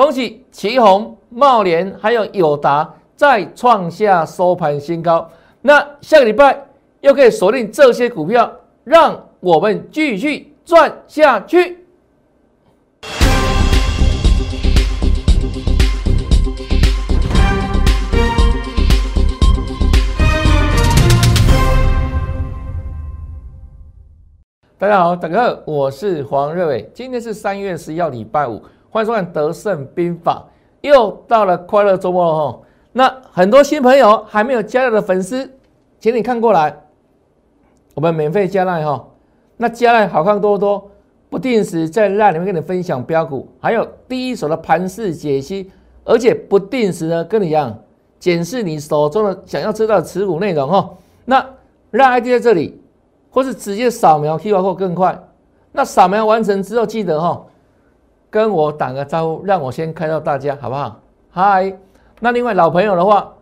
恭喜旗宏、茂联还有友达再创下收盘新高。那下个礼拜又可以锁定这些股票，让我们继续赚下去。大家好，大家好，我是黄瑞伟。今天是三月十一号，礼拜五，欢迎收看《德胜兵法》。又到了快乐周末了哈。那很多新朋友还没有加入的粉丝，请你看过来，我们免费加赖哈。那加赖好看多多，不定时在赖里面跟你分享标股，还有第一手的盘势解析，而且不定时的跟你讲检视你手中的想要知道的持股内容哈。那让 ID 在这里。或是直接扫描 QR code 更快。那扫描完成之后，记得哈，跟我打个招呼，让我先看到大家，好不好？嗨。那另外老朋友的话，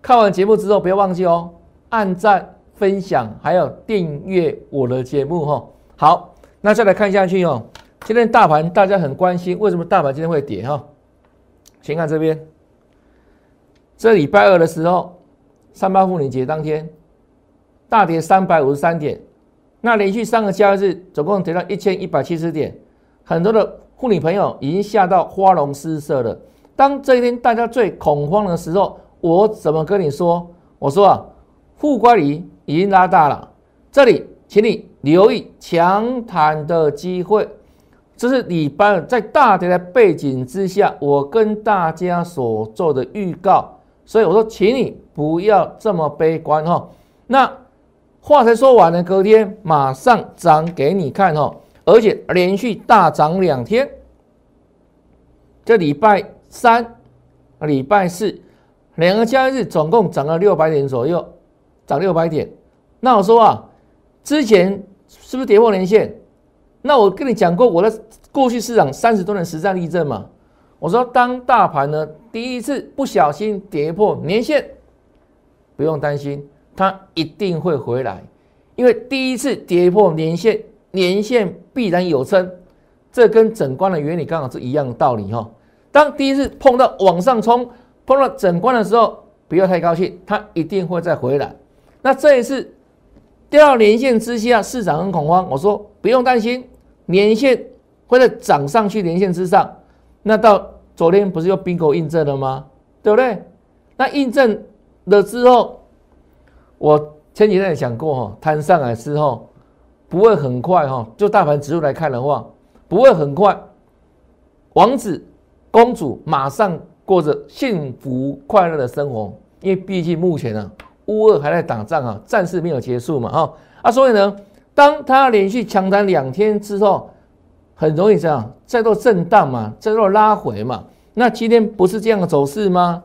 看完节目之后不要忘记哦，按赞、分享，还有订阅我的节目哈。好，那再来看下去哦。今天大盘大家很关心，为什么大盘今天会跌哈？先看这边，这礼拜二的时候，三八妇女节当天。大跌三百五十三点，那连续三个交易日总共跌到一千一百七十点，很多的妇女朋友已经吓到花容失色了。当这一天大家最恐慌的时候，我怎么跟你说？我说啊，护关离已经拉大了，这里请你留意强弹的机会。这是礼拜在大跌的背景之下，我跟大家所做的预告。所以我说，请你不要这么悲观哈。那。话才说完呢，隔天马上涨给你看哦，而且连续大涨两天。这礼拜三、礼拜四两个交易日总共涨了六百点左右，涨六百点。那我说啊，之前是不是跌破年线？那我跟你讲过我的过去市场三十多年实战例证嘛。我说，当大盘呢第一次不小心跌破年线，不用担心。它一定会回来，因为第一次跌破年线，年线必然有撑，这跟整关的原理刚好是一样的道理哈。当第一次碰到往上冲，碰到整关的时候，不要太高兴，它一定会再回来。那这一次掉到年线之下，市场很恐慌，我说不用担心，年线会在涨上去，年线之上。那到昨天不是又 bingo 印证了吗？对不对？那印证了之后。我前几天也讲过哈，摊上来之后不会很快哈，就大盘指数来看的话，不会很快，王子公主马上过着幸福快乐的生活，因为毕竟目前呢，乌俄还在打仗啊，战事没有结束嘛哈啊，所以呢，当他连续强弹两天之后，很容易这样再做震荡嘛，再做拉回嘛，那今天不是这样的走势吗？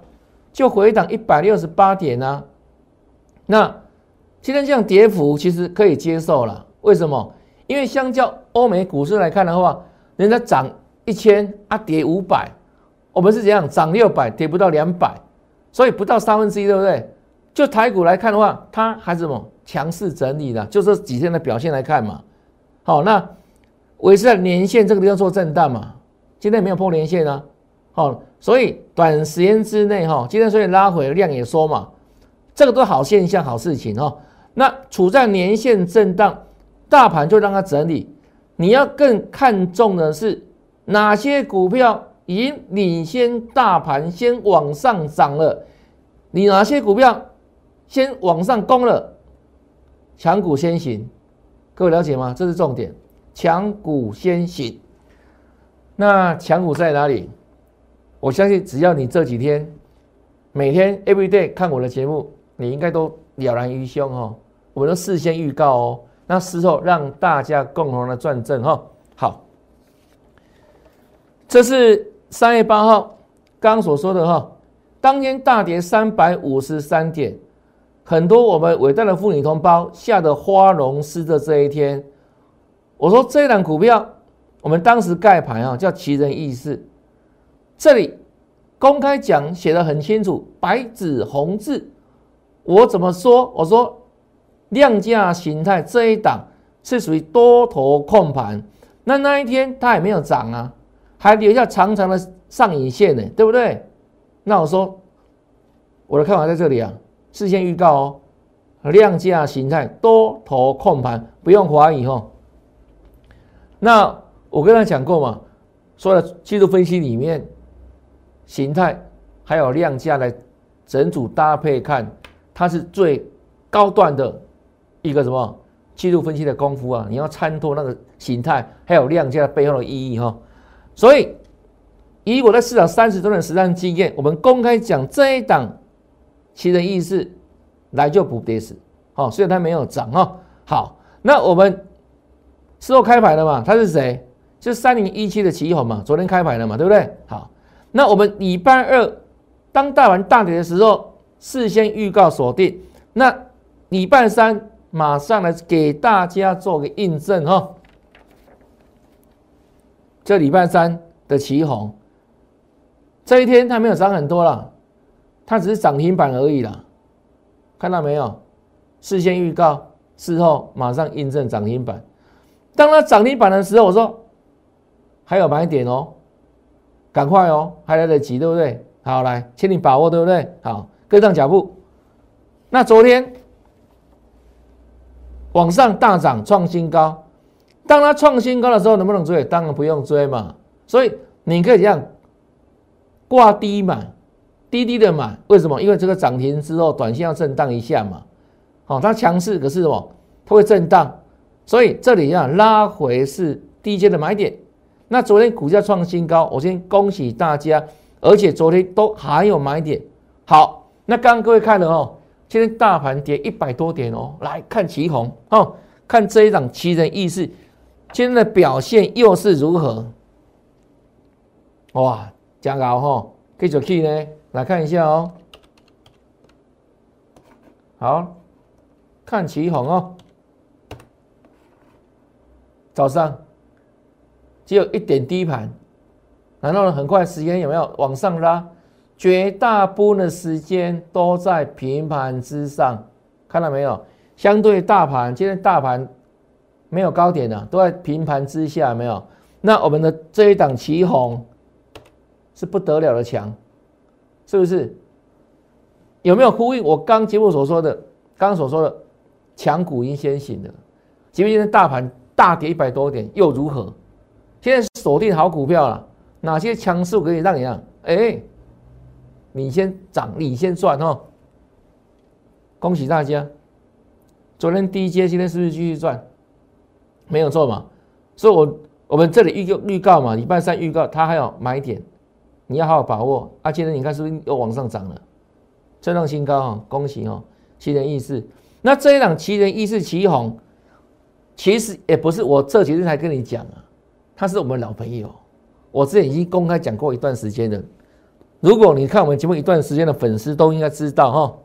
就回档一百六十八点呢。那今天这样跌幅其实可以接受了，为什么？因为相较欧美股市来看的话，人家涨一千啊，跌五百，我们是怎样涨六百，跌不到两百，所以不到三分之一，对不对？就台股来看的话，它还是什么强势整理的，就这几天的表现来看嘛。好，那维持在年线这个地方做震荡嘛，今天没有破年线啊。好，所以短时间之内哈，今天所以拉回量也缩嘛。这个都好现象、好事情哦。那处在年线震荡，大盘就让它整理。你要更看重的是哪些股票已经领先大盘先往上涨了？你哪些股票先往上攻了？强股先行，各位了解吗？这是重点，强股先行。那强股在哪里？我相信只要你这几天每天 every day 看我的节目。你应该都了然于胸哦，我们都事先预告哦，那事后让大家共同的转正哈。好，这是三月八号刚所说的哈，当天大跌三百五十三点，很多我们伟大的妇女同胞吓得花容失色这一天。我说这档股票，我们当时盖牌啊，叫奇人异事，这里公开讲写的很清楚，白纸红字。我怎么说？我说量价形态这一档是属于多头控盘，那那一天它也没有涨啊，还留下长长的上影线呢，对不对？那我说我的看法在这里啊，事先预告哦，量价形态多头控盘，不用怀疑哦。那我跟他讲过嘛，说了技术分析里面形态还有量价的整组搭配看，它是最高段的一个什么技术分析的功夫啊？你要参透那个形态还有量价背后的意义哈。所以以我在市场三十多年实战经验，我们公开讲这一档其人意思来就不跌死，好，虽然它没有涨哈。好，那我们事后开牌的嘛，它是谁？就三零一七的旗红嘛，昨天开牌的嘛，对不对？好，那我们礼拜二当大盘大跌的时候，事先预告锁定。那礼拜三马上来给大家做个印证哈。这礼拜三的旗红，这一天它没有涨很多了，它只是涨停板而已啦。看到没有？事先预告，事后马上印证涨停板。当它涨停板的时候，我说。还有买点哦，赶快哦，还来得及，对不对？好，来，请你把握，对不对？好，跟上脚步。那昨天往上大涨创新高，当它创新高的时候，能不能追？当然不用追嘛。所以你可以这样挂低买，低低的买。为什么？因为这个涨停之后，短线要震荡一下嘛。好，它强势，可是什么？它会震荡，所以这里要拉回是低阶的买点。那昨天股价创新高，我先恭喜大家，而且昨天都还有买点。好，那刚刚各位看了哦，今天大盘跌一百多点哦，来看旗红哦，看这一档奇人异事，今天的表现又是如何？哇，加高哈，继续去呢，来看一下哦。好，看旗红哦，早上。只有一点低盘，然后呢，很快时间有没有往上拉？绝大部分的时间都在平盘之上，看到没有？相对大盘，今天大盘没有高点的，都在平盘之下，没有？那我们的这一档旗红是不得了的强，是不是？有没有呼应我刚节目所说的？刚所说的强股已经先行了，即便今天大盘大跌一百多点，又如何？现在锁定好股票了，哪些强势可以让你让？哎，你先涨，你先赚哦！恭喜大家，昨天第一阶，今天是不是继续赚？没有错嘛？所以，我我们这里预告预告嘛，礼拜三预告，它还有买点，你要好好把握。啊，今天你看是不是又往上涨了？这档新高啊！恭喜哦，奇人异事。那这一档奇人异事奇红，其实也不是我这几天才跟你讲啊。他是我们老朋友，我之前已经公开讲过一段时间了。如果你看我们节目一段时间的粉丝都应该知道哈，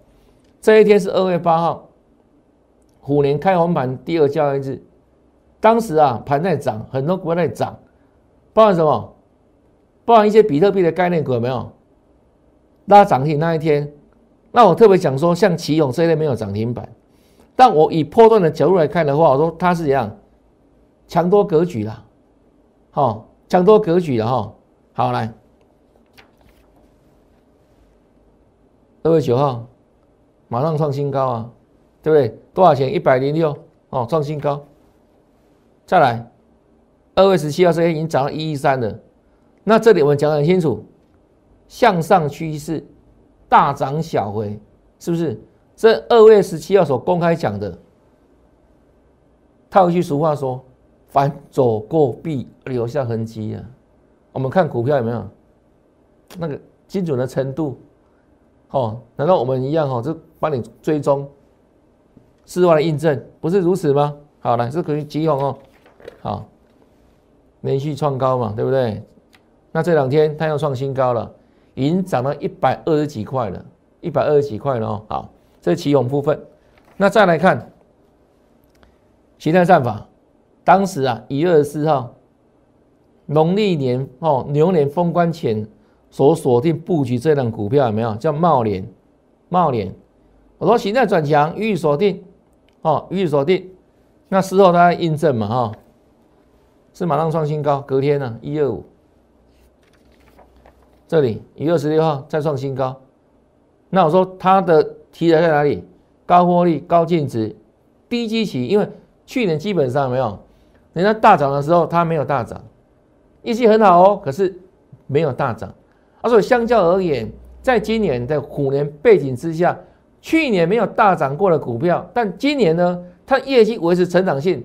这一天是二月八号，虎年开红盘第二交易日，当时啊盘在涨，很多股在涨，包含什么？包含一些比特币的概念股有没有？拉涨停那一天，那我特别讲说，像奇勇这一类没有涨停板，但我以破断的角度来看的话，我说它是怎样强多格局啦。好，抢多格局了哈。好，来，二月九号马上创新高啊，对不对？多少钱？一百零六哦，创新高。再来，二月十七号这天已经涨到一一三了。那这里我们讲很清楚，向上趋势，大涨小回，是不是？这二月十七号所公开讲的，套一句俗话说。凡走过必留下痕迹啊！我们看股票有没有那个精准的程度？哦，难道我们一样哦？就帮你追踪，事外的印证，不是如此吗？好来，这可以急红哦，好，连续创高嘛，对不对？那这两天它又创新高了，已经涨到一百二十几块了，一百二十几块了哦。好，这是起红部分。那再来看形态战法。当时啊，一月二十四号，农历年哦，牛年封关前所锁定布局这档股票有没有？叫茂联，茂联。我说形态转强，予以锁定，哦，予以锁定。那事后它印证嘛，哈，是马上创新高，隔天呢，一二五。这里一月二十六号再创新高。那我说它的题材在哪里？高获利、高净值、低基期，因为去年基本上没有，人家大涨的时候它没有大涨，业绩很好哦，可是没有大涨。而且相较而言，在今年的虎年背景之下，去年没有大涨过的股票，但今年呢，它业绩维持成长性，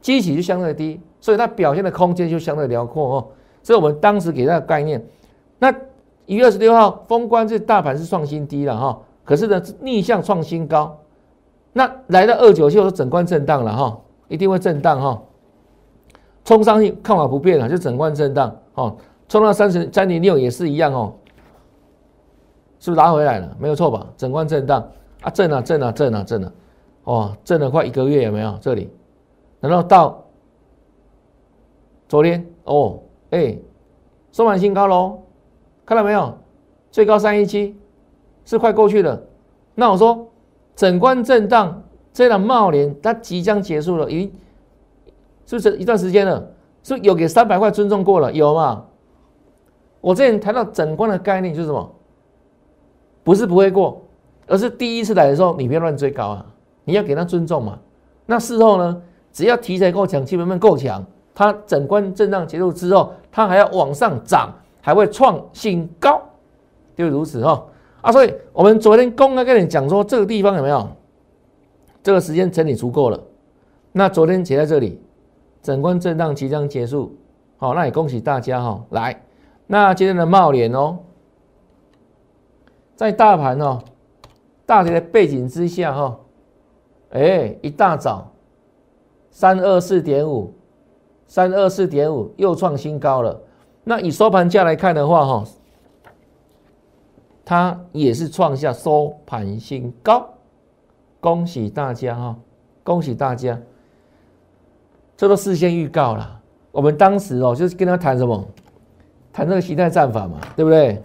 基期就相对低，所以它表现的空间就相对辽阔哦。这是我们当时给它的概念。那一月二十六号封关，这大盘是创新低了哈，可是呢逆向创新高。那来到二九就整关震荡了哈，一定会震荡哈。冲上去看法不变了，就整关震荡哦。冲到三十三点六也是一样哦，是不是拉回来了？没有错吧？整关震荡啊，震啊震啊震啊震啊，哦，震了快一个月有没有？这里，然后到昨天哦，哎，收盘新高喽。看到没有？最高三一七是快过去了。那我说，整关震荡，这档茂联它即将结束了，咦，是不是一段时间了？是不是有给三百块尊重过了？有吗？我之前谈到整关的概念就是什么？不是不会过，而是第一次来的时候，你别乱追高啊！你要给他尊重嘛。那事后呢？只要题材够强，基本面够强，它整关震荡结束之后，它还要往上涨。还会创新高，就如此哈啊！所以我们昨天公开跟你讲说，这个地方有没有这个时间整理足够了？那昨天写在这里，整关震荡即将结束，好，那也恭喜大家哈！来，那今天的茂联哦，在大盘哦大跌的背景之下哈，哎，一大早三二四点五，三二四点五又创新高了。那以收盘价来看的话，哈，它也是创下收盘新高，恭喜大家哈，恭喜大家，这都事先预告了。我们当时哦，就是跟他谈什么，谈这个形态战法嘛，对不对？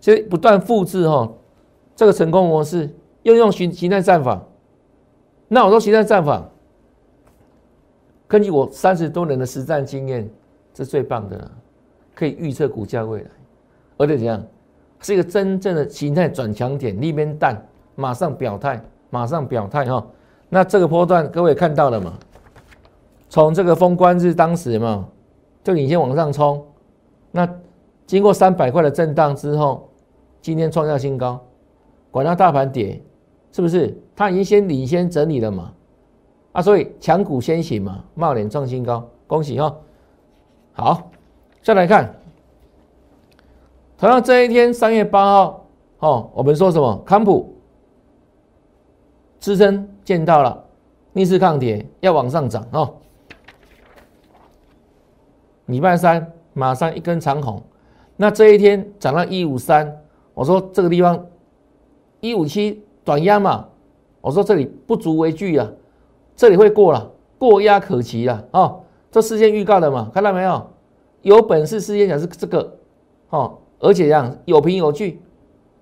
所以不断复制哈这个成功模式，又用形形态战法。那我说形态战法，根据我三十多年的实战经验。是最棒的了，可以预测股价未来，而且怎样，是一个真正的形态转强点，那边淡马上表态，马上表态哈。那这个波段各位看到了吗？从这个封关日当时嘛，就领先往上冲，那经过三百块的震荡之后，今天创下新高，管它大盘跌，是不是？它已经先领先整理了嘛？啊，所以强股先行嘛，冒脸创新高，恭喜哈！好，再来看，同样这一天三月八号，哦，我们说什么？康普支撑见到了，逆势抗跌，要往上涨哦。礼拜三马上一根长红，那这一天涨到一五三，我说这个地方一五七短压嘛，我说这里不足为惧啊，这里会过了，过压可期了哦。这事先预告的嘛，看到没有？有本事事先讲是这个，哦，而且这样有凭有据，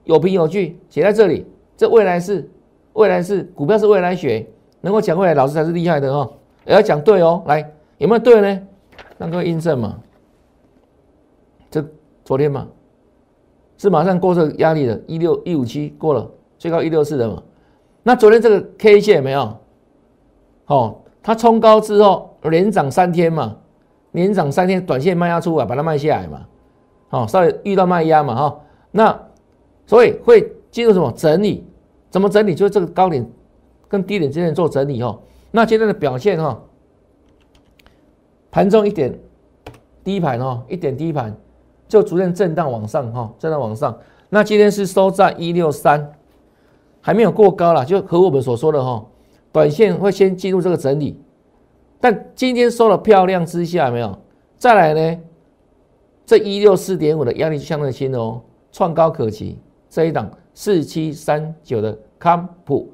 有凭有据写在这里。这未来是未来是股票是未来学，能够讲未来老师才是厉害的哦。也要讲对哦，来有没有对呢？让各位印证嘛。昨天嘛，是马上过这个压力的，一六一五七过了，最高一六四的嘛。那昨天这个 K 线有没有？哦。它冲高之后连涨三天嘛，连涨三天，短线卖压出来，把它卖下来嘛，好，稍微遇到卖压嘛，哈，那所以会进入什么整理？怎么整理？就是这个高点跟低点之间做整理哦。那今天的表现哈，盘中一点低盘哦，一点低盘就逐渐震荡往上哈，震荡往上。那今天是收在一六三，还没有过高了，就和我们所说的哈。短线会先进入这个整理，但今天收了漂亮之下，没有再来呢？这一六四点五的压力相对轻哦，创高可期。这一档四七三九的康普，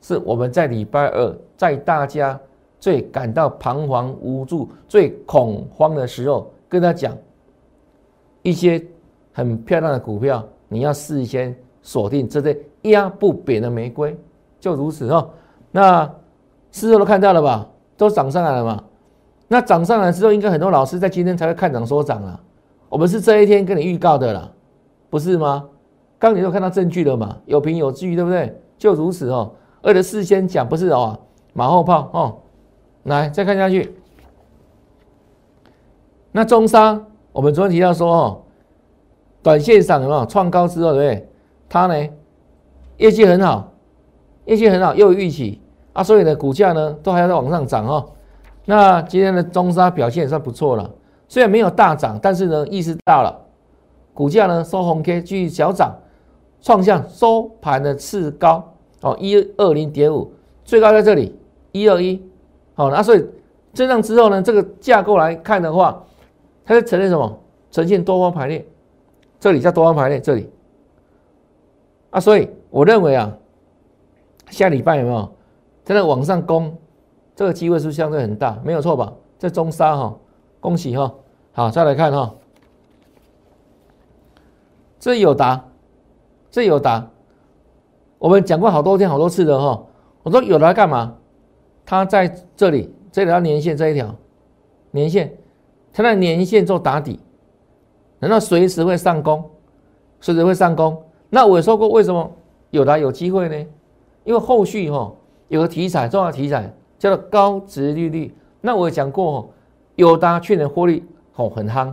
是我们在礼拜二在大家最感到彷徨无助、最恐慌的时候，跟他讲一些很漂亮的股票，你要事先锁定这些压不扁的玫瑰，就如此哦。那事后都看到了吧？都涨上来了嘛？那涨上来之后，应该很多老师在今天才会看涨说涨了。我们是这一天跟你预告的啦，不是吗？刚你都看到证据了嘛，有凭有据，对不对？就如此哦，而且事先讲不是哦，马后炮哦。来，再看下去。那中商，我们昨天提到说哦，短线上有没有创高之后，对不对？它呢，业绩很好，业绩很好，又有预期啊，所以呢，股价呢都还要在往上涨哦。那今天的中沙表现也算不错了，虽然没有大涨，但是呢，意识到了，股价呢收红 K 继续小涨，创下收盘的次高哦，一二零点五，最高在这里一二一，好，那所以震荡之后呢，这个架构来看的话，它是呈现什么？呈现多方排列，这里叫多方排列，这里啊，所以我认为啊，下礼拜有没有在那往上攻？这个机会是不是相对很大？没有错吧？这中沙哈，恭喜哈！好，再来看哈，这有答，这有答。我们讲过好多天、好多次的哈。我说有答干嘛？它在这里，这条年线这一条年线，它在年限做打底，难道随时会上攻？随时会上攻？那我说过，为什么有答有机会呢？因为后续哈有个题材，重要题材。叫做高值利率，那我讲过，友达去年获利哦很夯，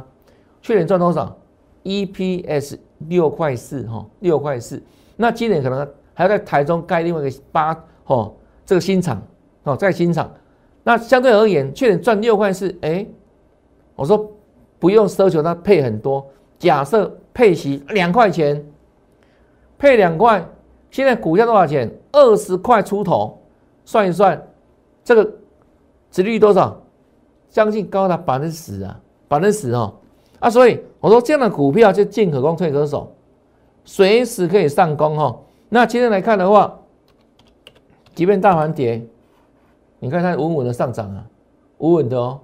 去年赚多少？EPS 六块四哈，六块四。那今年可能还要在台中盖另外一个八哦，这个新厂哦，在新厂。那相对而言，去年赚六块四，哎，我说不用奢求它配很多，假设配息两块钱，配两块，现在股价多少钱？二十块出头，算一算。这个殖利率多少？将近高达百分之十啊，百分之十哦啊！所以我说这样的股票就进可攻退可守，随时可以上攻哈。那今天来看的话，即便大盘跌，你看它稳稳的上涨啊，稳稳的哦，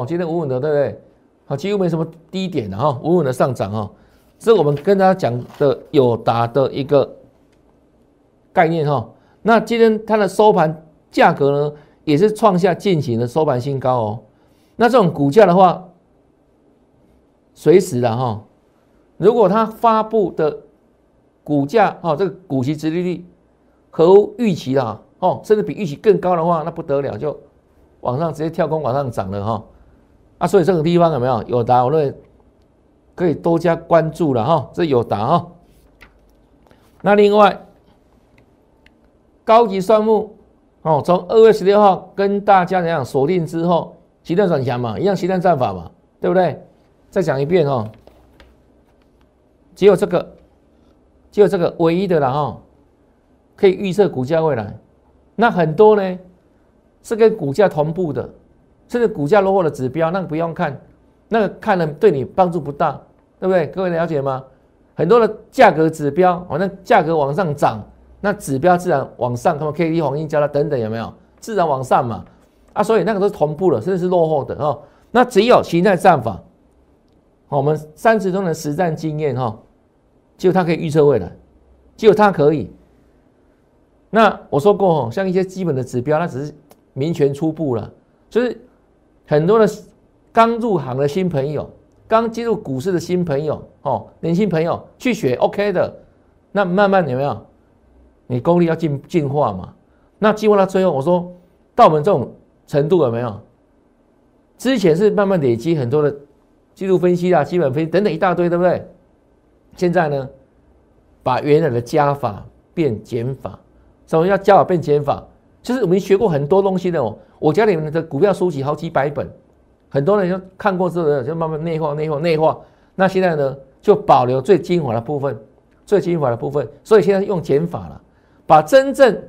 哦，今天稳稳的对不对？好，几乎没什么低点的哈，稳稳的上涨哈。这是我们跟大家讲的友达的一个概念哈。那今天它的收盘价格呢？也是创下近期的收盘新高哦。那这种股价的话，随时的哈，如果它发布的股价哦，这个股息殖利率和预期的哦，甚至比预期更高的话，那不得了，就往上直接跳空往上涨了哈。所以这个地方有没有有答？我认为可以多加关注了哈。这有答哈。那另外，高级算木。哦，从二月十六号跟大家讲锁定之后，极端转强嘛，一样极端战法嘛，对不对？再讲一遍哦，只有这个，只有这个唯一的了哈，可以预测股价未来。那很多呢是跟股价同步的，甚至股价落后的指标，那个不用看，那个看了对你帮助不大，对不对？各位了解吗？很多的价格指标，反正价格往上涨。那指标自然往上，什么 K D 黄金交叉等等有没有？自然往上嘛，啊，所以那个都是同步的，甚至是落后的哦。那只有形态战法，我们三十中的实战经验哈，只有它可以预测未来，只有它可以。那我说过哦，像一些基本的指标，那只是民权初步了，就是很多的刚入行的新朋友，刚进入股市的新朋友哦，年轻朋友去学 OK 的，那慢慢有没有？你功力要进进化嘛？那进化到最后，我说到我们这种程度有没有？之前是慢慢累积很多的技术分析啊、基本分析等等一大堆，对不对？现在呢，把原来的加法变减法。什么叫加法变减法？就是我们学过很多东西的哦。我家里面的股票书籍好几百本，很多人就看过之后就慢慢内化、内化、内化。那现在呢，就保留最精华的部分，最精华的部分。所以现在用减法了。把真正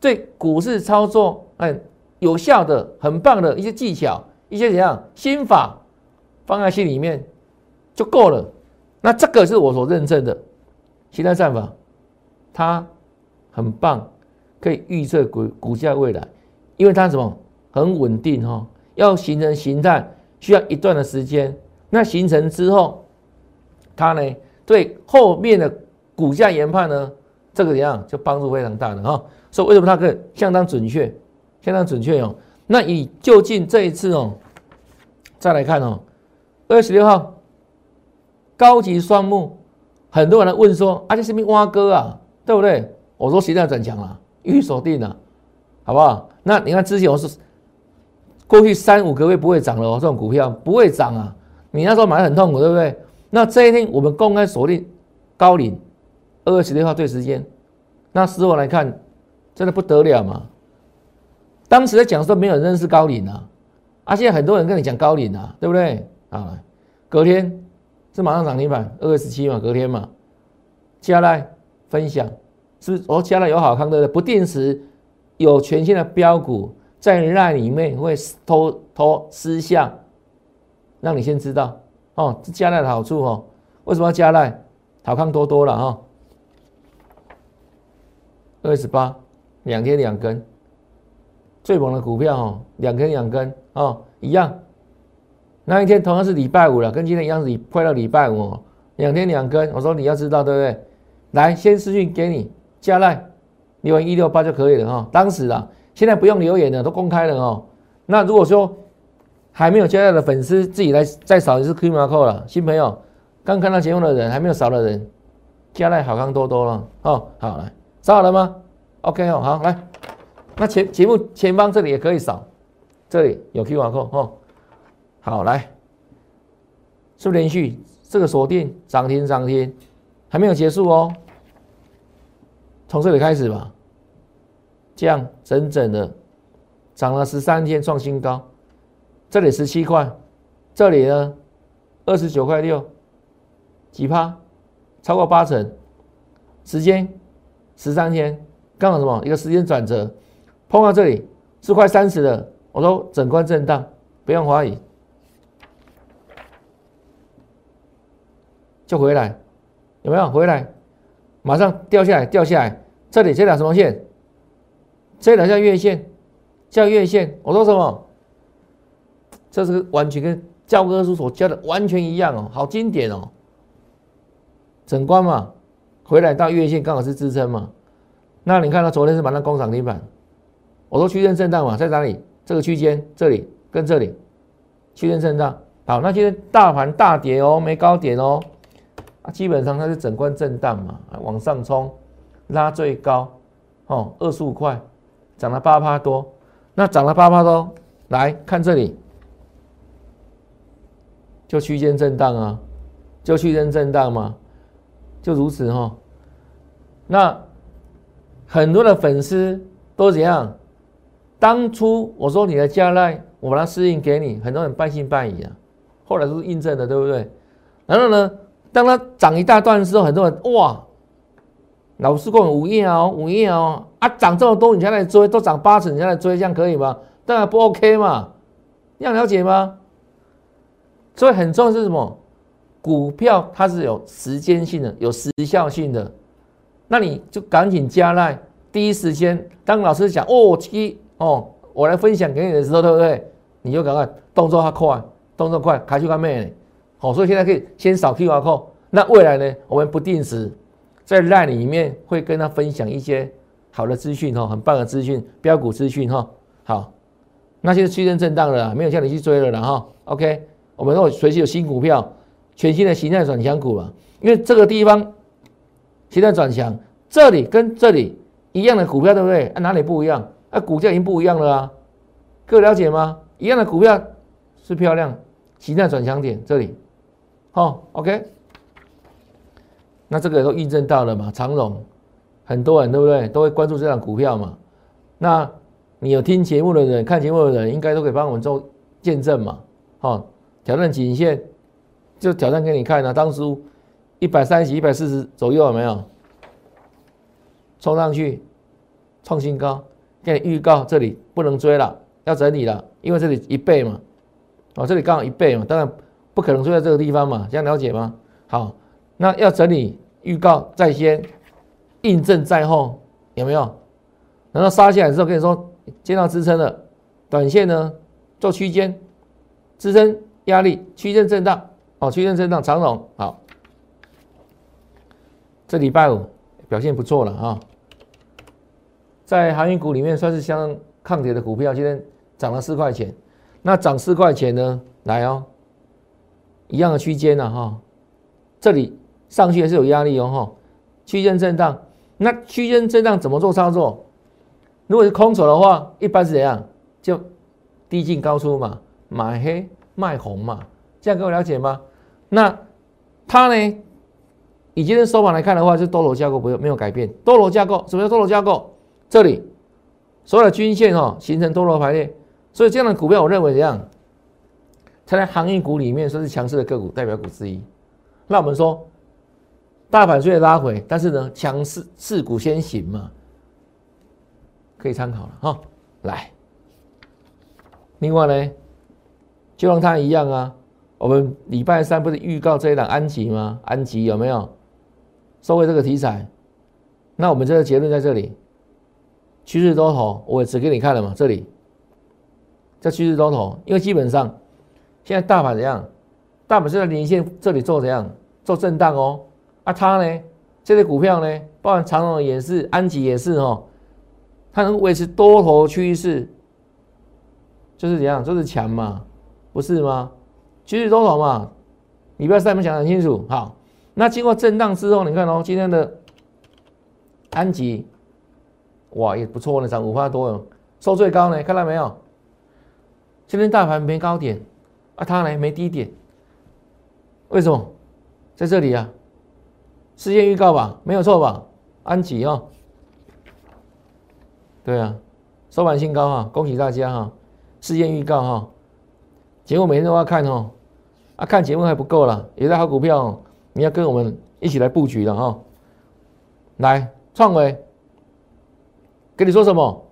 对股市操作很有效的、很棒的一些技巧、一些怎样心法放在心里面就够了。那这个是我所认证的形态战法，它很棒，可以预测股股价未来，因为它什么很稳定哈。要形成形态需要一段的时间，那形成之后，它呢对后面的股价研判呢？这个怎样就帮助非常大的哈，所以为什么它可以相当准确，相当准确哦？那以就近这一次哦，再来看哦，二月十六号高级双木，很多人问说，啊，这是不是蛙哥啊？对不对？我说现在转强了，预锁定了，好不好？那你看之前我是过去三五个月不会涨了哦，这种股票不会涨啊，你那时候买很痛苦，对不对？那这一天我们公开锁定高领二月十六号对时间，那事后来看，真的不得了嘛。当时在讲说没有人认识高领啊，啊，现在很多人跟你讲高领啊，对不对？啊，隔天是马上涨停板，二月十七嘛，隔天嘛，接下来分享是我？加了有好康的不定时有全新的标股在那里面会偷偷私下让你先知道哦，这加赖的好处哦，为什么要加赖？好康多多了哈，二十八两天两根。最猛的股票哦，两天两根哦，一样。那一天同样是礼拜五了，跟今天一样，礼快到礼拜五，两天两根。我说你要知道对不对？来，先私讯给你加赖，留言一六八就可以了哈。当时啊，现在不用留言了，都公开了哦。那如果说还没有加赖的粉丝，自己来再扫一次 Q 码扣了。新朋友刚看到节目的人，还没有扫的人，加赖好康多多了哦。好来，扫好了吗？OK 哦，好来。那前节目前方这里也可以扫，这里有 Q R code 哦。好，来，是不是连续这个锁定涨停涨停，还没有结束哦。从这里开始吧，这样整整的涨了十三天，创新高。这里十七块，这里呢二十九块六，几趴？超过八成。时间十三天，刚好什么？一个时间转折。碰到这里是快三十了，我说整关震荡，不用怀疑，就回来，有没有回来？马上掉下来，掉下来，这里这条什么线？这条叫月线，叫月线。我说什么？这是完全跟教科书所教的完全一样哦，好经典哦。整关嘛，回来到月线刚好是支撑嘛。那你看到昨天是把那工厂停板。我说区间震荡嘛，在哪里？这个区间这里跟这里，区间震荡。好，那今天大盘大跌哦，没高点哦，基本上它是整关震荡嘛，往上冲，拉最高，哦，二十五块，涨了八趴多，那涨了八趴多，来看这里，就区间震荡啊，就区间震荡嘛，就如此哈。那很多的粉丝都怎样？当初我说你的加赖，我把它适应给你，很多人半信半疑啊。后来都是印证的，对不对？然后呢，当它涨一大段的时候，很多人哇，老师跟我午夜哦，午夜哦，啊，涨这么多，你才来追，都涨八成，你才来追，这样可以吗？当然不 OK 嘛，你要了解吗？所以很重要是什么？股票它是有时间性的，有时效性的，那你就赶紧加赖，第一时间当老师讲哦，七。哦，我来分享给你的时候，对不对？你就赶快动作快，动作快，开去干咩呢？好，所以现在可以先扫 Q R code。那未来呢？我们不定时在 LINE 里面会跟他分享一些好的资讯哈，很棒的资讯，标股资讯哈。好，那现在区间震荡了，没有叫你去追了了哈。OK，我们会随时有新股票，全新的形态转强股了。因为这个地方形态转强，这里跟这里一样的股票，对不对？哪里不一样？啊，股价已经不一样了啊，各位了解吗？一样的股票是漂亮，形态转强点这里，好，OK，那这个都印证到了嘛？长荣，很多人对不对？都会关注这档股票嘛？那你有听节目的人、看节目的人，应该都可以帮我们做见证嘛？好，挑战颈线，就挑战给你看啊！当初一百三十、一百四十左右有没有？冲上去，创新高。给你预告，这里不能追了，要整理了，因为这里一倍嘛，哦，这里刚好一倍嘛，当然不可能出在这个地方嘛，这样了解吗？好，那要整理预告在先，印证在后，有没有？然后杀下来之后跟你说见到支撑了，短线呢做区间支撑压力区间震荡，哦，区间震荡长龙好，这礼拜五表现不错了啊。在航运股里面算是相当抗跌的股票，今天涨了四块钱。那涨四块钱呢？来哦，一样的区间呢哈，这里上去也是有压力哦，哈，区间震荡。那区间震荡怎么做操作？如果是空手的话，一般是怎样？就低进高出嘛，买黑卖红嘛，这样各位了解吗？那它呢？以今天收盘来看的话，是多头架构不没有改变。多头架构什么叫多头架构？这里所有的均线哈形成多头排列，所以这样的股票我认为怎样？它在行业股里面算是强势的个股代表股之一。那我们说，大盘虽然拉回，但是呢，强势势股先行嘛，可以参考了哈。来，另外呢，就像它一样啊，我们礼拜三不是预告这一档安吉吗？安吉有没有收回这个题材？那我们这个结论在这里，趋势多头，我也只给你看了嘛，这里这趋势多头，因为基本上。现在大盘怎样？大盘是在连线这里做怎样？做震荡哦。啊，它呢？这些股票呢？包含长荣也是，安吉也是哦。它能维持多头趋势，就是怎样？就是强嘛，不是吗？趋势多头嘛。你不要再没讲很清楚。好，那经过震荡之后，你看哦，今天的安吉，哇，也不错呢，涨五块多哦。收最高呢，看到没有？今天大盘没高点。啊，它呢没低点，为什么？在这里啊，事先预告吧，没有错吧？安吉哦，对啊，收盘新高哈，恭喜大家哈！事先预告哈，节目每天都要看哦，啊，看节目还不够了，有的好股票你要跟我们一起来布局了哈。来，创维，跟你说什么？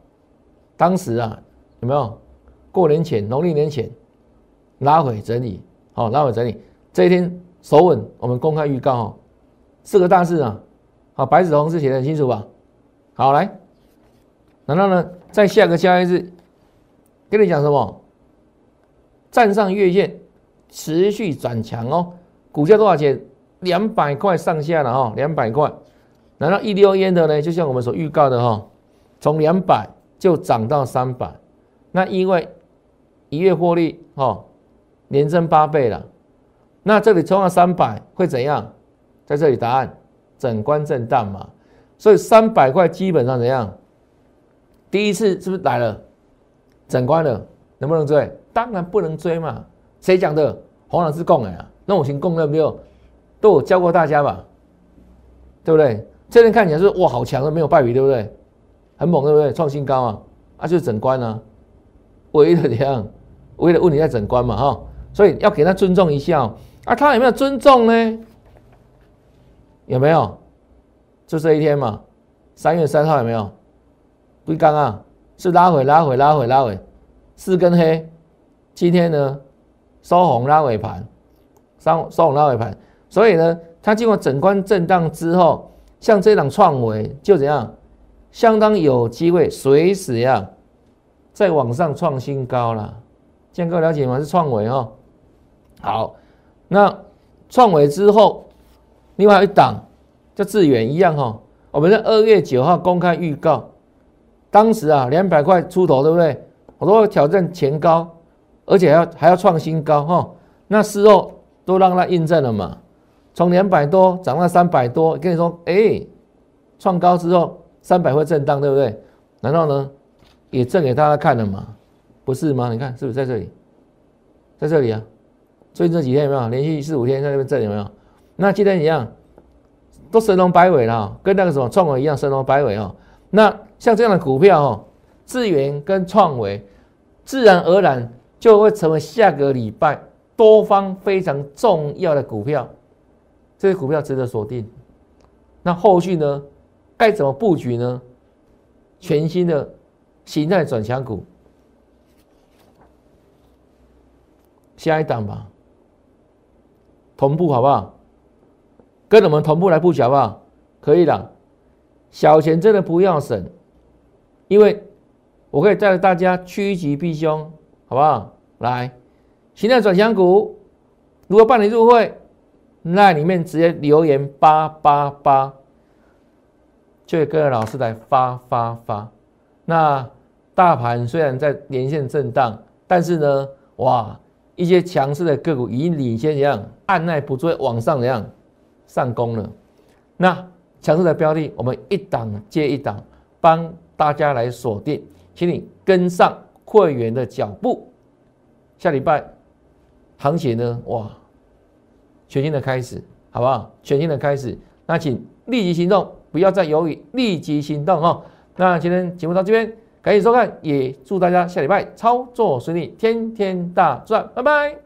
当时啊，有没有？过年前，农历年前。拉回整理，好，拉回整理。这一天首稳，我们公开预告哦，四个大字啊，好，白纸红字写的很清楚吧？好，来，然后呢，在下个交易日，跟你讲什么？站上月线，持续转强哦。股价多少钱？两百块上下了哈，两百块。然后一溜烟的呢，就像我们所预告的哈，从两百就涨到三百。那因为一月获利哈。连增八倍了，那这里冲到三百会怎样？在这里答案，整关震荡嘛，所以三百块基本上怎样？第一次是不是来了？整关了，能不能追？当然不能追嘛。谁讲的？黄老师供的呀，那我先供了没有？都有教过大家吧？对不对？这边看起来是哇，好强的，没有败笔，对不对？很猛，对不对？创新高啊，啊就是整关啊，唯一的怎样？唯一的问题在整关嘛，哈。所以要给他尊重一下啊！他有没有尊重呢？有没有？就这一天嘛，三月三号有没有？不刚啊，是拉回拉回拉回拉回，四根黑。今天呢，收红拉尾盘，收收红拉尾盘。所以呢，它经过整关震荡之后，像这档创维就怎样，相当有机会随时呀，在往上创新高了。建哥了解吗？是创维哦。好，那创伟之后，另外一档叫致远一样哈。我们在二月九号公开预告，当时啊两百块出头，对不对？我说挑战前高，而且还要还要创新高哈。那事后都让它印证了嘛，从两百多涨到三百多，跟你说，哎，创高之后三百会震荡，对不对？难道呢也证给大家看了嘛？不是吗？你看是不是在这里，在这里啊？最近这几天有没有连续四五天在那边震有没有？那今天一样，都神龙摆尾了，跟那个什么创维一样神龙摆尾哦。那像这样的股票哦，智源跟创维，自然而然就会成为下个礼拜多方非常重要的股票。这些股票值得锁定。那后续呢，该怎么布局呢？全新的形态转强股，下一档吧。同步好不好？跟我们同步来布局好不好？可以的，小钱真的不要省，因为我可以带着大家趋吉避凶，好不好？来，现在转强股，如果办理入会，那里面直接留言八八八，就会跟着老师来发发发。那大盘虽然在连线震荡，但是呢，哇！一些强势的个股已经领先一样，按耐不住往上怎样上攻了。那强势的标的，我们一档接一档帮大家来锁定，请你跟上会员的脚步。下礼拜行情呢？哇，全新的开始，好不好？全新的开始，那请立即行动，不要再犹豫，立即行动哦。那今天节目到这边，感谢收看，也祝大家下礼拜操作顺利，天天大赚，拜拜。